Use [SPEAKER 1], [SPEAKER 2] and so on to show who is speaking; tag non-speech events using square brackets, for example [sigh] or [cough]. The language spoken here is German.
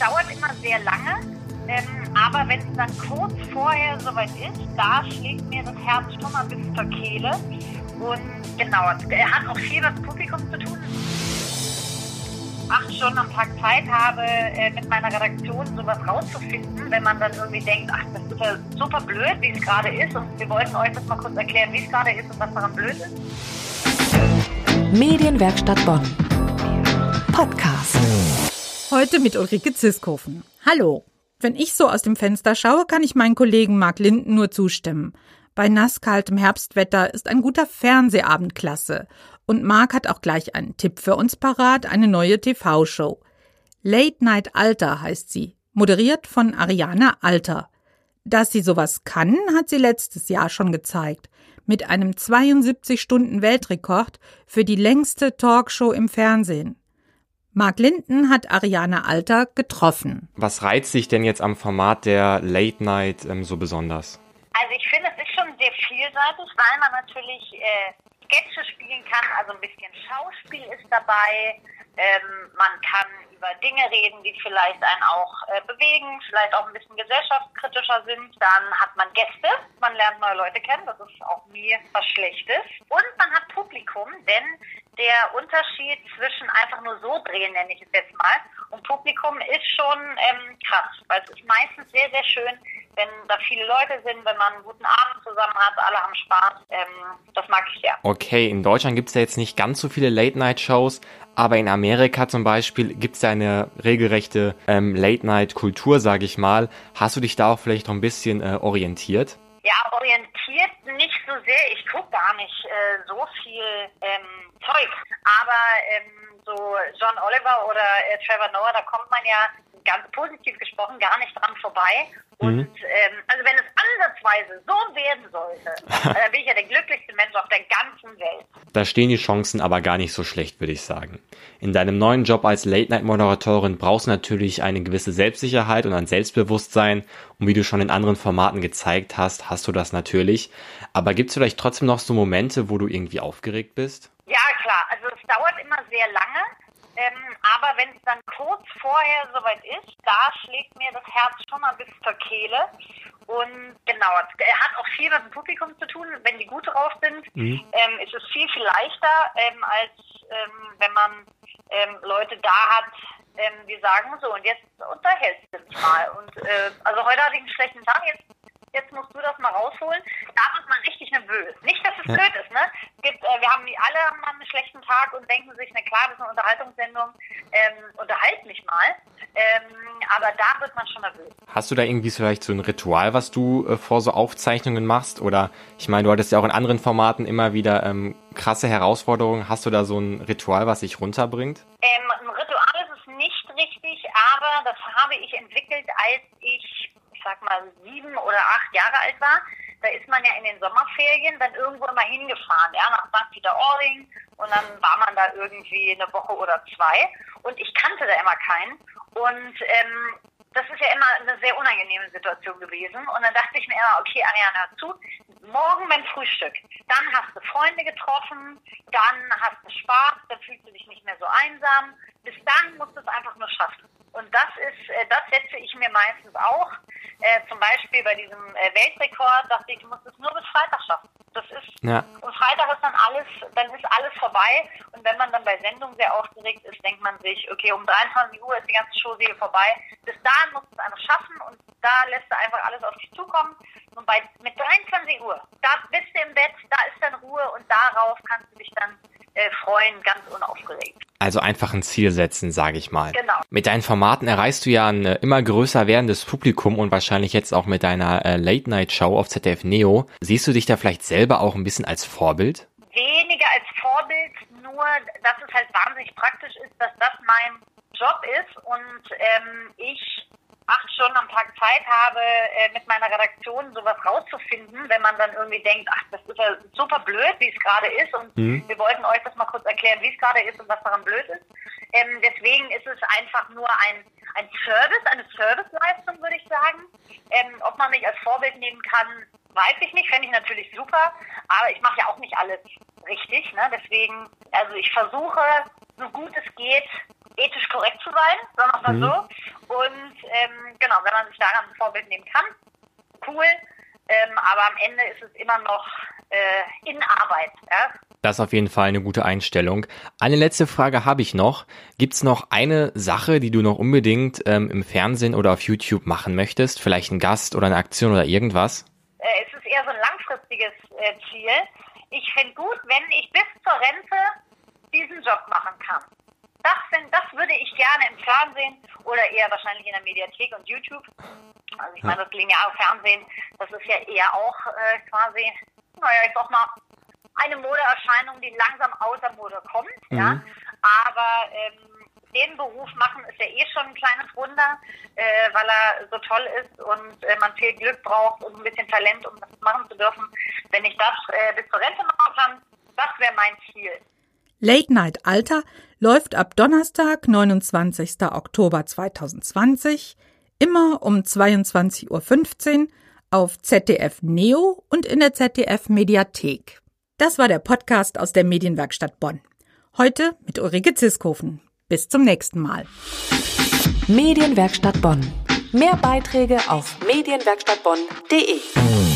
[SPEAKER 1] dauert immer sehr lange. Ähm, aber wenn es dann kurz vorher soweit ist, da schlägt mir das Herz schon mal bis zur Kehle. Und genau, er hat auch viel mit Publikum zu tun. Acht Stunden am Tag Zeit habe, äh, mit meiner Redaktion sowas rauszufinden, wenn man dann irgendwie denkt, ach, das ist ja super blöd, wie es gerade ist. Und wir wollten euch das mal kurz erklären, wie es gerade ist und was daran blöd ist.
[SPEAKER 2] Medienwerkstatt Bonn. Podcast.
[SPEAKER 3] Heute mit Ulrike Ziskofen. Hallo. Wenn ich so aus dem Fenster schaue, kann ich meinen Kollegen Marc Linden nur zustimmen. Bei nasskaltem Herbstwetter ist ein guter Fernsehabend klasse. Und Marc hat auch gleich einen Tipp für uns parat, eine neue TV-Show. Late Night Alter heißt sie, moderiert von Ariana Alter. Dass sie sowas kann, hat sie letztes Jahr schon gezeigt. Mit einem 72-Stunden-Weltrekord für die längste Talkshow im Fernsehen. Mark Linden hat Ariane Alter getroffen.
[SPEAKER 4] Was reizt sich denn jetzt am Format der Late Night ähm, so besonders?
[SPEAKER 1] Also ich finde, es ist schon sehr vielseitig, weil man natürlich äh, Sketche spielen kann, also ein bisschen Schauspiel ist dabei. Ähm, man kann über Dinge reden, die vielleicht einen auch äh, bewegen, vielleicht auch ein bisschen gesellschaftskritischer sind. Dann hat man Gäste, man lernt neue Leute kennen, das ist auch nie was Schlechtes. Und man hat Publikum, denn der Unterschied zwischen einfach nur so drehen, nenne ich es jetzt mal, und Publikum ist schon ähm, krass, weil es ist meistens sehr, sehr schön, wenn da viele Leute sind, wenn man einen guten Abend zusammen hat, alle haben Spaß. Ähm, das mag ich sehr.
[SPEAKER 4] Okay, in Deutschland gibt es ja jetzt nicht ganz so viele Late-Night-Shows, aber in Amerika zum Beispiel gibt es ja eine regelrechte ähm, Late-Night-Kultur, sage ich mal. Hast du dich da auch vielleicht noch ein bisschen äh, orientiert?
[SPEAKER 1] Ja, orientiert nicht so sehr. Ich gucke gar nicht äh, so viel ähm, Zeug. Aber ähm, so John Oliver oder äh, Trevor Noah, da kommt man ja ganz positiv gesprochen gar nicht dran vorbei. Und mhm. ähm, also wenn es ansatzweise so werden sollte, [laughs] dann bin ich ja der glücklichste Mensch auf der ganzen Welt.
[SPEAKER 4] Da stehen die Chancen aber gar nicht so schlecht, würde ich sagen. In deinem neuen Job als Late-Night-Moderatorin brauchst du natürlich eine gewisse Selbstsicherheit und ein Selbstbewusstsein. Und wie du schon in anderen Formaten gezeigt hast, hast du das natürlich. Aber gibt es vielleicht trotzdem noch so Momente, wo du irgendwie aufgeregt bist?
[SPEAKER 1] Ja, klar. Also es dauert immer sehr lange. Ähm, aber wenn es dann kurz vorher soweit ist, da schlägt mir das Herz schon mal bis zur Kehle. Und genau, er hat auch viel mit dem Publikum zu tun. Wenn die gut drauf sind, mhm. ähm, ist es viel, viel leichter, ähm, als ähm, wenn man ähm, Leute da hat, ähm, die sagen so, und jetzt unterhältst du mich mal. Und äh, also heute hatte ich einen schlechten Tag, jetzt jetzt musst du das mal rausholen. Da wird man richtig nervös. Nicht, dass es ja. blöd ist, ne? Äh, wir haben alle haben einen schlechten Tag und denken sich, na klar, das ist eine Unterhaltungssendung, ähm, unterhalt mich mal. Ähm, aber da wird man schon nervös.
[SPEAKER 4] Hast du da irgendwie vielleicht so ein Ritual, was du äh, vor so Aufzeichnungen machst? Oder ich meine, du hattest ja auch in anderen Formaten immer wieder ähm, krasse Herausforderungen. Hast du da so ein Ritual, was sich runterbringt?
[SPEAKER 1] Ähm, ein Ritual ist es nicht richtig, aber das habe ich entwickelt, als ich ich sag mal, sieben oder acht Jahre alt war, da ist man ja in den Sommerferien dann irgendwo immer hingefahren, ja, nach St. Peter-Ording und dann war man da irgendwie eine Woche oder zwei und ich kannte da immer keinen und ähm, das ist ja immer eine sehr unangenehme Situation gewesen. Und dann dachte ich mir immer, okay, Ariane, hör zu, morgen beim Frühstück, dann hast du Freunde getroffen, dann hast du Spaß, dann fühlst du dich nicht mehr so einsam. Bis dann musst du es einfach nur schaffen. Und das ist, äh, das setze ich mir meistens auch. Äh, zum Beispiel bei diesem äh, Weltrekord dachte ich, du musst es nur bis Freitag schaffen. Das ist ja. und Freitag ist dann alles, dann ist alles vorbei. Und wenn man dann bei Sendungen sehr aufgeregt ist, denkt man sich, okay, um 23 Uhr ist die ganze Show vorbei. Bis dahin musst du es einfach schaffen und da lässt du einfach alles auf dich zukommen. Und bei mit 23 Uhr, da bist du im Bett, da ist dann Ruhe und darauf kannst du dich dann äh, freuen, ganz unaufgeregt.
[SPEAKER 4] Also einfach ein Ziel setzen, sage ich mal.
[SPEAKER 1] Genau.
[SPEAKER 4] Mit deinen Formaten erreichst du ja ein äh, immer größer werdendes Publikum und wahrscheinlich jetzt auch mit deiner äh, Late-Night-Show auf ZDF Neo. Siehst du dich da vielleicht selber auch ein bisschen als Vorbild?
[SPEAKER 1] Weniger als Vorbild, nur dass es halt wahnsinnig praktisch ist, dass das mein Job ist und ähm, ich acht Stunden am Tag Zeit habe, äh, mit meiner Redaktion sowas rauszufinden, wenn man dann irgendwie denkt, ach, das ist ja super blöd, wie es gerade ist und mhm. wir wollten euch das mal kurz erklären, wie es gerade ist und was daran blöd ist. Ähm, deswegen ist es einfach nur ein, ein Service, eine Serviceleistung, würde ich sagen. Ähm, ob man mich als Vorbild nehmen kann, weiß ich nicht, fände ich natürlich super, aber ich mache ja auch nicht alles richtig. Ne? Deswegen, also ich versuche, so gut es geht, ethisch korrekt zu sein, sagen wir mal mhm. so. Ähm, genau, wenn man sich daran ein Vorbild nehmen kann, cool. Ähm, aber am Ende ist es immer noch äh, in Arbeit. Ja?
[SPEAKER 4] Das ist auf jeden Fall eine gute Einstellung. Eine letzte Frage habe ich noch. Gibt es noch eine Sache, die du noch unbedingt ähm, im Fernsehen oder auf YouTube machen möchtest? Vielleicht ein Gast oder eine Aktion oder irgendwas?
[SPEAKER 1] Äh, es ist eher so ein langfristiges äh, Ziel. Ich fände gut, wenn ich bis zur Rente diesen Job machen kann. Das, find, das würde ich gerne im Fernsehen oder eher wahrscheinlich in der Mediathek und YouTube. Also ich meine, das lineare Fernsehen, das ist ja eher auch äh, quasi, naja, ich sag mal, eine Modeerscheinung, die langsam aus der Mode kommt. Mhm. Ja. Aber ähm, den Beruf machen ist ja eh schon ein kleines Wunder, äh, weil er so toll ist und äh, man viel Glück braucht und ein bisschen Talent, um das machen zu dürfen. Wenn ich das äh, bis zur Rente machen kann, das wäre mein Ziel.
[SPEAKER 3] Late Night Alter läuft ab Donnerstag, 29. Oktober 2020, immer um 22.15 Uhr auf ZDF Neo und in der ZDF Mediathek. Das war der Podcast aus der Medienwerkstatt Bonn. Heute mit Ulrike Ziskofen. Bis zum nächsten Mal.
[SPEAKER 2] Medienwerkstatt Bonn. Mehr Beiträge auf medienwerkstattbonn.de.